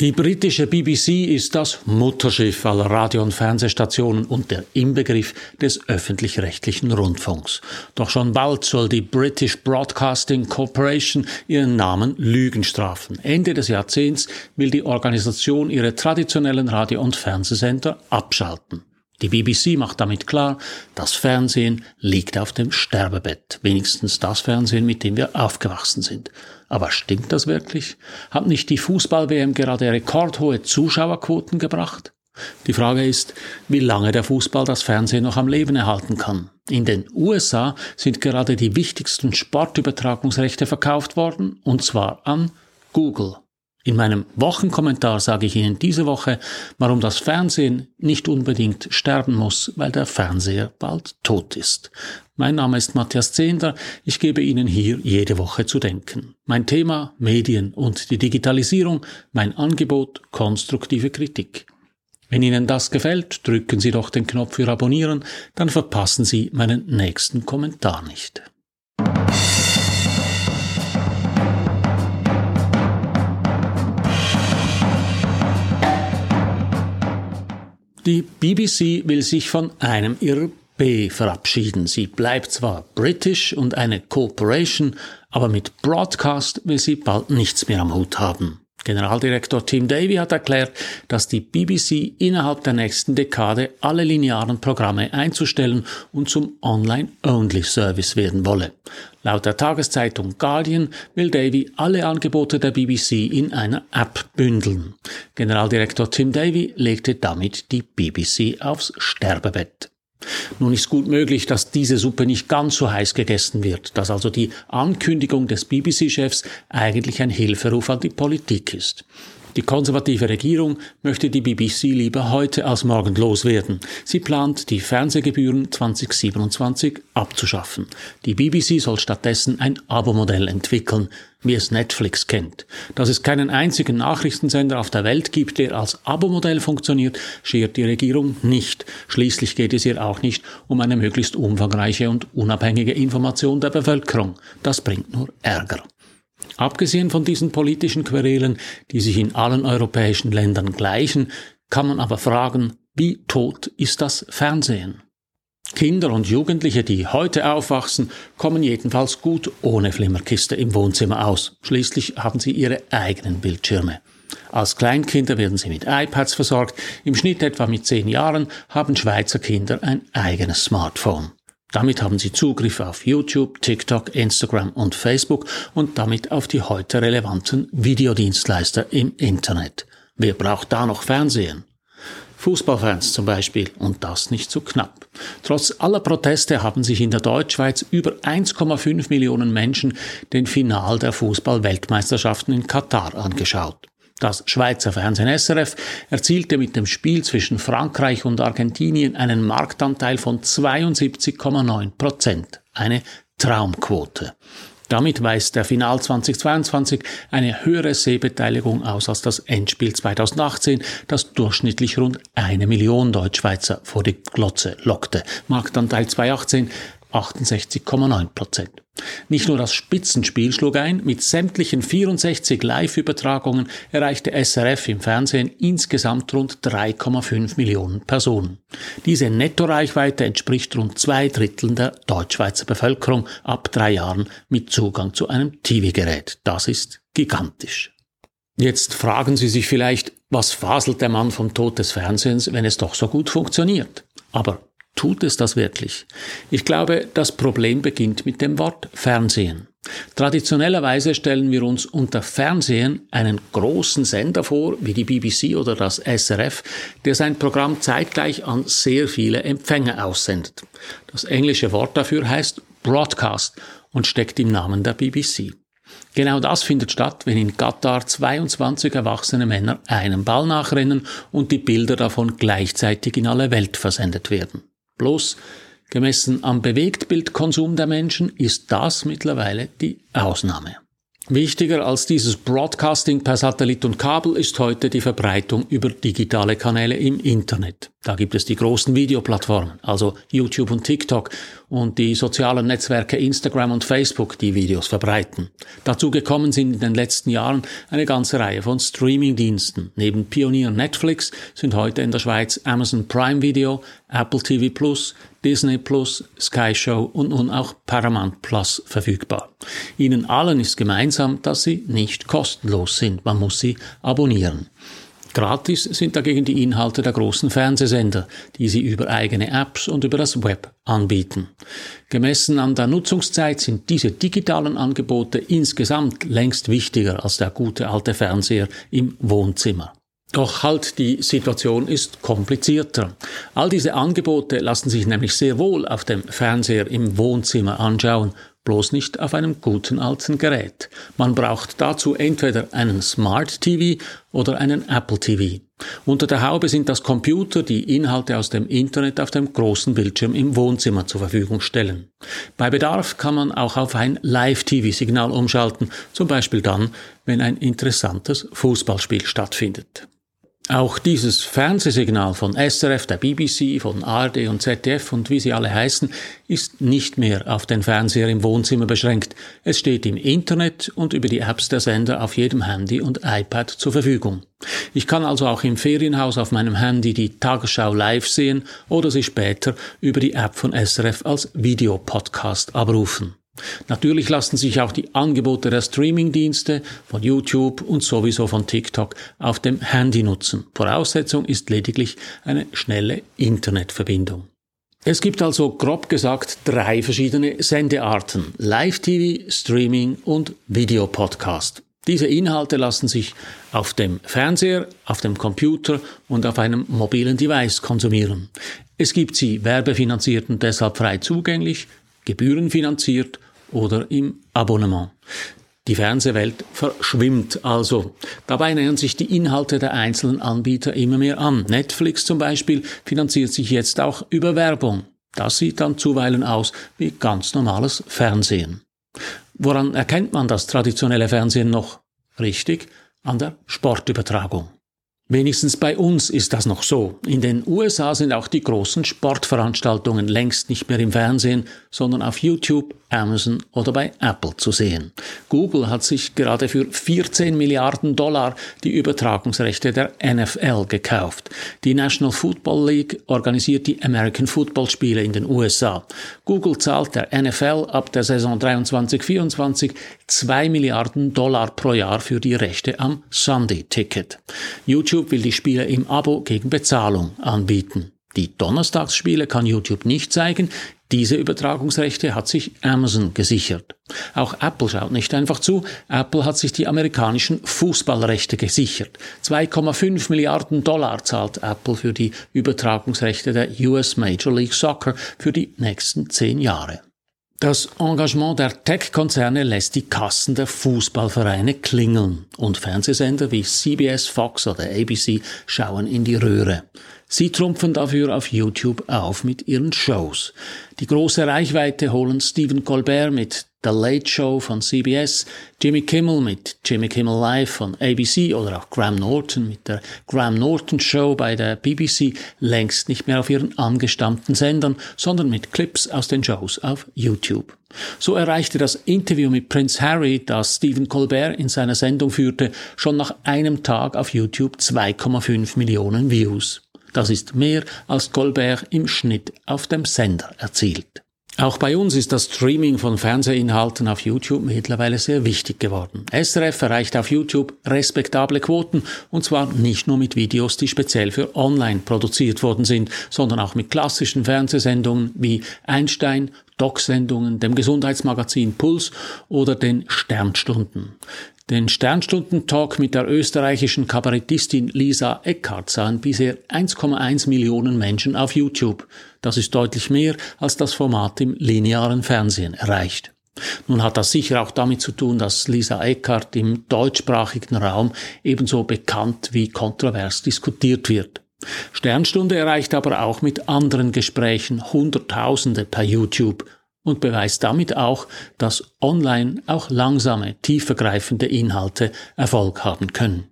Die britische BBC ist das Mutterschiff aller Radio- und Fernsehstationen und der Inbegriff des öffentlich-rechtlichen Rundfunks. Doch schon bald soll die British Broadcasting Corporation ihren Namen Lügen strafen. Ende des Jahrzehnts will die Organisation ihre traditionellen Radio- und Fernsehsender abschalten. Die BBC macht damit klar, das Fernsehen liegt auf dem Sterbebett. Wenigstens das Fernsehen, mit dem wir aufgewachsen sind. Aber stimmt das wirklich? Hat nicht die Fußball-WM gerade rekordhohe Zuschauerquoten gebracht? Die Frage ist, wie lange der Fußball das Fernsehen noch am Leben erhalten kann. In den USA sind gerade die wichtigsten Sportübertragungsrechte verkauft worden, und zwar an Google. In meinem Wochenkommentar sage ich Ihnen diese Woche, warum das Fernsehen nicht unbedingt sterben muss, weil der Fernseher bald tot ist. Mein Name ist Matthias Zehnder, ich gebe Ihnen hier jede Woche zu denken. Mein Thema Medien und die Digitalisierung, mein Angebot konstruktive Kritik. Wenn Ihnen das gefällt, drücken Sie doch den Knopf für Abonnieren, dann verpassen Sie meinen nächsten Kommentar nicht. Die BBC will sich von einem ihrer B verabschieden. Sie bleibt zwar British und eine Corporation, aber mit Broadcast will sie bald nichts mehr am Hut haben. Generaldirektor Tim Davy hat erklärt, dass die BBC innerhalb der nächsten Dekade alle linearen Programme einzustellen und zum Online-Only-Service werden wolle. Laut der Tageszeitung Guardian will Davy alle Angebote der BBC in einer App bündeln. Generaldirektor Tim Davy legte damit die BBC aufs Sterbebett. Nun ist gut möglich, dass diese Suppe nicht ganz so heiß gegessen wird, dass also die Ankündigung des BBC-Chefs eigentlich ein Hilferuf an die Politik ist. Die konservative Regierung möchte die BBC lieber heute als morgen loswerden. Sie plant, die Fernsehgebühren 2027 abzuschaffen. Die BBC soll stattdessen ein Abo-Modell entwickeln, wie es Netflix kennt. Dass es keinen einzigen Nachrichtensender auf der Welt gibt, der als Abo-Modell funktioniert, schert die Regierung nicht. Schließlich geht es ihr auch nicht um eine möglichst umfangreiche und unabhängige Information der Bevölkerung. Das bringt nur Ärger. Abgesehen von diesen politischen Querelen, die sich in allen europäischen Ländern gleichen, kann man aber fragen, wie tot ist das Fernsehen? Kinder und Jugendliche, die heute aufwachsen, kommen jedenfalls gut ohne Flimmerkiste im Wohnzimmer aus. Schließlich haben sie ihre eigenen Bildschirme. Als Kleinkinder werden sie mit iPads versorgt. Im Schnitt etwa mit zehn Jahren haben Schweizer Kinder ein eigenes Smartphone. Damit haben Sie Zugriff auf YouTube, TikTok, Instagram und Facebook und damit auf die heute relevanten Videodienstleister im Internet. Wer braucht da noch Fernsehen? Fußballfans zum Beispiel und das nicht zu knapp. Trotz aller Proteste haben sich in der Deutschschweiz über 1,5 Millionen Menschen den Final der Fußball-Weltmeisterschaften in Katar angeschaut. Das Schweizer Fernsehen SRF erzielte mit dem Spiel zwischen Frankreich und Argentinien einen Marktanteil von 72,9 Prozent. Eine Traumquote. Damit weist der Final 2022 eine höhere Sehbeteiligung aus als das Endspiel 2018, das durchschnittlich rund eine Million Deutschschweizer vor die Glotze lockte. Marktanteil 2018 68,9 Prozent. Nicht nur das Spitzenspiel schlug ein, mit sämtlichen 64 Live-Übertragungen erreichte SRF im Fernsehen insgesamt rund 3,5 Millionen Personen. Diese Nettoreichweite entspricht rund zwei Dritteln der Deutschschweizer Bevölkerung ab drei Jahren mit Zugang zu einem TV-Gerät. Das ist gigantisch. Jetzt fragen Sie sich vielleicht, was faselt der Mann vom Tod des Fernsehens, wenn es doch so gut funktioniert? Aber Tut es das wirklich? Ich glaube, das Problem beginnt mit dem Wort Fernsehen. Traditionellerweise stellen wir uns unter Fernsehen einen großen Sender vor, wie die BBC oder das SRF, der sein Programm zeitgleich an sehr viele Empfänger aussendet. Das englische Wort dafür heißt Broadcast und steckt im Namen der BBC. Genau das findet statt, wenn in Katar 22 erwachsene Männer einem Ball nachrennen und die Bilder davon gleichzeitig in alle Welt versendet werden. Bloß gemessen am Bewegtbildkonsum der Menschen ist das mittlerweile die Ausnahme. Wichtiger als dieses Broadcasting per Satellit und Kabel ist heute die Verbreitung über digitale Kanäle im Internet. Da gibt es die großen Videoplattformen, also YouTube und TikTok und die sozialen Netzwerke Instagram und Facebook, die Videos verbreiten. Dazu gekommen sind in den letzten Jahren eine ganze Reihe von Streamingdiensten. Neben Pionier Netflix sind heute in der Schweiz Amazon Prime Video, Apple TV Plus, Disney Plus, Sky Show und nun auch Paramount Plus verfügbar. Ihnen allen ist gemeinsam, dass sie nicht kostenlos sind. Man muss sie abonnieren. Gratis sind dagegen die Inhalte der großen Fernsehsender, die sie über eigene Apps und über das Web anbieten. Gemessen an der Nutzungszeit sind diese digitalen Angebote insgesamt längst wichtiger als der gute alte Fernseher im Wohnzimmer. Doch halt, die Situation ist komplizierter. All diese Angebote lassen sich nämlich sehr wohl auf dem Fernseher im Wohnzimmer anschauen bloß nicht auf einem guten alten Gerät. Man braucht dazu entweder einen Smart TV oder einen Apple TV. Unter der Haube sind das Computer, die Inhalte aus dem Internet auf dem großen Bildschirm im Wohnzimmer zur Verfügung stellen. Bei Bedarf kann man auch auf ein Live-TV-Signal umschalten, zum Beispiel dann, wenn ein interessantes Fußballspiel stattfindet. Auch dieses Fernsehsignal von SRF, der BBC, von ARD und ZDF und wie sie alle heißen, ist nicht mehr auf den Fernseher im Wohnzimmer beschränkt. Es steht im Internet und über die Apps der Sender auf jedem Handy und iPad zur Verfügung. Ich kann also auch im Ferienhaus auf meinem Handy die Tagesschau live sehen oder sie später über die App von SRF als Videopodcast abrufen. Natürlich lassen sich auch die Angebote der Streamingdienste von YouTube und sowieso von TikTok auf dem Handy nutzen. Voraussetzung ist lediglich eine schnelle Internetverbindung. Es gibt also grob gesagt drei verschiedene Sendearten. Live-TV, Streaming und Videopodcast. Diese Inhalte lassen sich auf dem Fernseher, auf dem Computer und auf einem mobilen Device konsumieren. Es gibt sie werbefinanziert und deshalb frei zugänglich, gebührenfinanziert oder im Abonnement. Die Fernsehwelt verschwimmt also. Dabei nähern sich die Inhalte der einzelnen Anbieter immer mehr an. Netflix zum Beispiel finanziert sich jetzt auch über Werbung. Das sieht dann zuweilen aus wie ganz normales Fernsehen. Woran erkennt man das traditionelle Fernsehen noch? Richtig, an der Sportübertragung. Wenigstens bei uns ist das noch so. In den USA sind auch die großen Sportveranstaltungen längst nicht mehr im Fernsehen, sondern auf YouTube, Amazon oder bei Apple zu sehen. Google hat sich gerade für 14 Milliarden Dollar die Übertragungsrechte der NFL gekauft. Die National Football League organisiert die American Football Spiele in den USA. Google zahlt der NFL ab der Saison 23-24 2 Milliarden Dollar pro Jahr für die Rechte am Sunday Ticket. YouTube will die Spiele im Abo gegen Bezahlung anbieten. Die Donnerstagsspiele kann YouTube nicht zeigen. Diese Übertragungsrechte hat sich Amazon gesichert. Auch Apple schaut nicht einfach zu. Apple hat sich die amerikanischen Fußballrechte gesichert. 2,5 Milliarden Dollar zahlt Apple für die Übertragungsrechte der US Major League Soccer für die nächsten zehn Jahre. Das Engagement der Tech-Konzerne lässt die Kassen der Fußballvereine klingeln und Fernsehsender wie CBS, Fox oder ABC schauen in die Röhre. Sie trumpfen dafür auf YouTube auf mit ihren Shows. Die große Reichweite holen Stephen Colbert mit The Late Show von CBS, Jimmy Kimmel mit Jimmy Kimmel Live von ABC oder auch Graham Norton mit der Graham Norton Show bei der BBC längst nicht mehr auf ihren angestammten Sendern, sondern mit Clips aus den Shows auf YouTube. So erreichte das Interview mit Prince Harry, das Stephen Colbert in seiner Sendung führte, schon nach einem Tag auf YouTube 2,5 Millionen Views. Das ist mehr als Colbert im Schnitt auf dem Sender erzielt. Auch bei uns ist das Streaming von Fernsehinhalten auf YouTube mittlerweile sehr wichtig geworden. SRF erreicht auf YouTube respektable Quoten und zwar nicht nur mit Videos, die speziell für online produziert worden sind, sondern auch mit klassischen Fernsehsendungen wie Einstein, Doc-Sendungen, dem Gesundheitsmagazin Puls oder den Sternstunden. Den Sternstunden-Talk mit der österreichischen Kabarettistin Lisa Eckhardt sahen bisher 1,1 Millionen Menschen auf YouTube. Das ist deutlich mehr, als das Format im linearen Fernsehen erreicht. Nun hat das sicher auch damit zu tun, dass Lisa Eckhardt im deutschsprachigen Raum ebenso bekannt wie kontrovers diskutiert wird. Sternstunde erreicht aber auch mit anderen Gesprächen Hunderttausende per YouTube und beweist damit auch, dass online auch langsame, tiefergreifende Inhalte Erfolg haben können.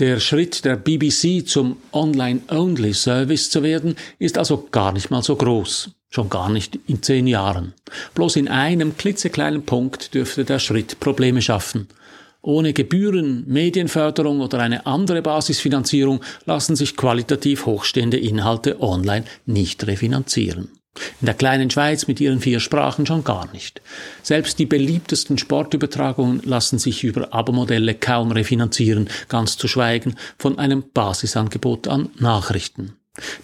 Der Schritt der BBC zum Online-Only-Service zu werden, ist also gar nicht mal so groß. Schon gar nicht in zehn Jahren. Bloß in einem klitzekleinen Punkt dürfte der Schritt Probleme schaffen. Ohne Gebühren, Medienförderung oder eine andere Basisfinanzierung lassen sich qualitativ hochstehende Inhalte online nicht refinanzieren. In der kleinen Schweiz mit ihren vier Sprachen schon gar nicht. Selbst die beliebtesten Sportübertragungen lassen sich über Abo-Modelle kaum refinanzieren, ganz zu schweigen von einem Basisangebot an Nachrichten.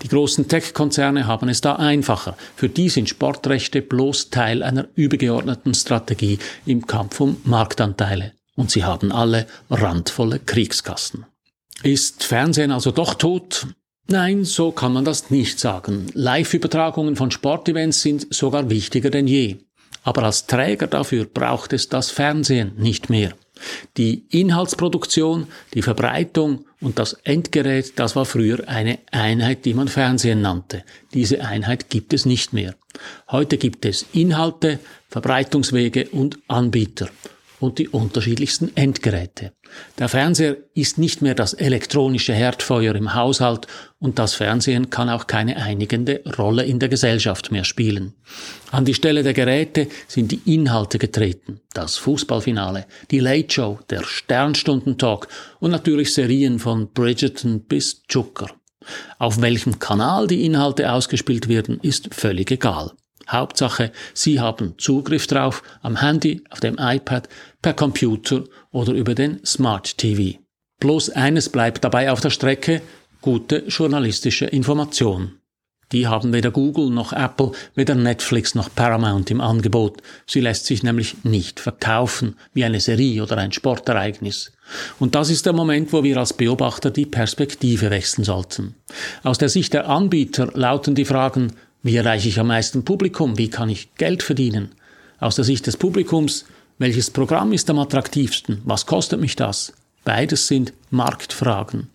Die großen Tech-Konzerne haben es da einfacher. Für die sind Sportrechte bloß Teil einer übergeordneten Strategie im Kampf um Marktanteile. Und sie haben alle randvolle Kriegskassen. Ist Fernsehen also doch tot? Nein, so kann man das nicht sagen. Live-Übertragungen von Sportevents sind sogar wichtiger denn je. Aber als Träger dafür braucht es das Fernsehen nicht mehr. Die Inhaltsproduktion, die Verbreitung und das Endgerät, das war früher eine Einheit, die man Fernsehen nannte. Diese Einheit gibt es nicht mehr. Heute gibt es Inhalte, Verbreitungswege und Anbieter und die unterschiedlichsten Endgeräte. Der Fernseher ist nicht mehr das elektronische Herdfeuer im Haushalt und das Fernsehen kann auch keine einigende Rolle in der Gesellschaft mehr spielen. An die Stelle der Geräte sind die Inhalte getreten. Das Fußballfinale, die Late Show, der Sternstunden-Talk und natürlich Serien von Bridgerton bis Zucker. Auf welchem Kanal die Inhalte ausgespielt werden, ist völlig egal. Hauptsache, Sie haben Zugriff drauf am Handy, auf dem iPad, per Computer oder über den Smart TV. Bloß eines bleibt dabei auf der Strecke, gute journalistische Information. Die haben weder Google noch Apple, weder Netflix noch Paramount im Angebot. Sie lässt sich nämlich nicht verkaufen, wie eine Serie oder ein Sportereignis. Und das ist der Moment, wo wir als Beobachter die Perspektive wechseln sollten. Aus der Sicht der Anbieter lauten die Fragen, wie erreiche ich am meisten Publikum? Wie kann ich Geld verdienen? Aus der Sicht des Publikums, welches Programm ist am attraktivsten? Was kostet mich das? Beides sind Marktfragen.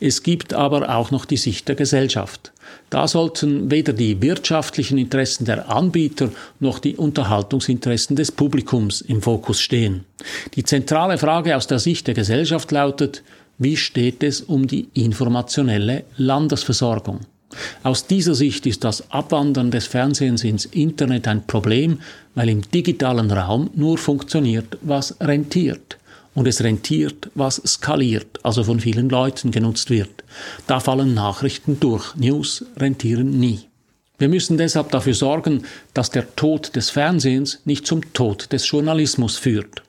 Es gibt aber auch noch die Sicht der Gesellschaft. Da sollten weder die wirtschaftlichen Interessen der Anbieter noch die Unterhaltungsinteressen des Publikums im Fokus stehen. Die zentrale Frage aus der Sicht der Gesellschaft lautet, wie steht es um die informationelle Landesversorgung? Aus dieser Sicht ist das Abwandern des Fernsehens ins Internet ein Problem, weil im digitalen Raum nur funktioniert, was rentiert. Und es rentiert, was skaliert, also von vielen Leuten genutzt wird. Da fallen Nachrichten durch. News rentieren nie. Wir müssen deshalb dafür sorgen, dass der Tod des Fernsehens nicht zum Tod des Journalismus führt.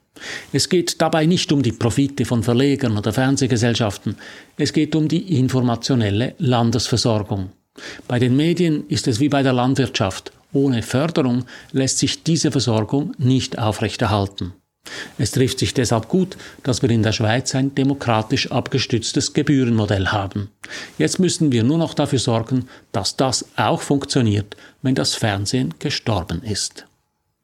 Es geht dabei nicht um die Profite von Verlegern oder Fernsehgesellschaften, es geht um die informationelle Landesversorgung. Bei den Medien ist es wie bei der Landwirtschaft. Ohne Förderung lässt sich diese Versorgung nicht aufrechterhalten. Es trifft sich deshalb gut, dass wir in der Schweiz ein demokratisch abgestütztes Gebührenmodell haben. Jetzt müssen wir nur noch dafür sorgen, dass das auch funktioniert, wenn das Fernsehen gestorben ist.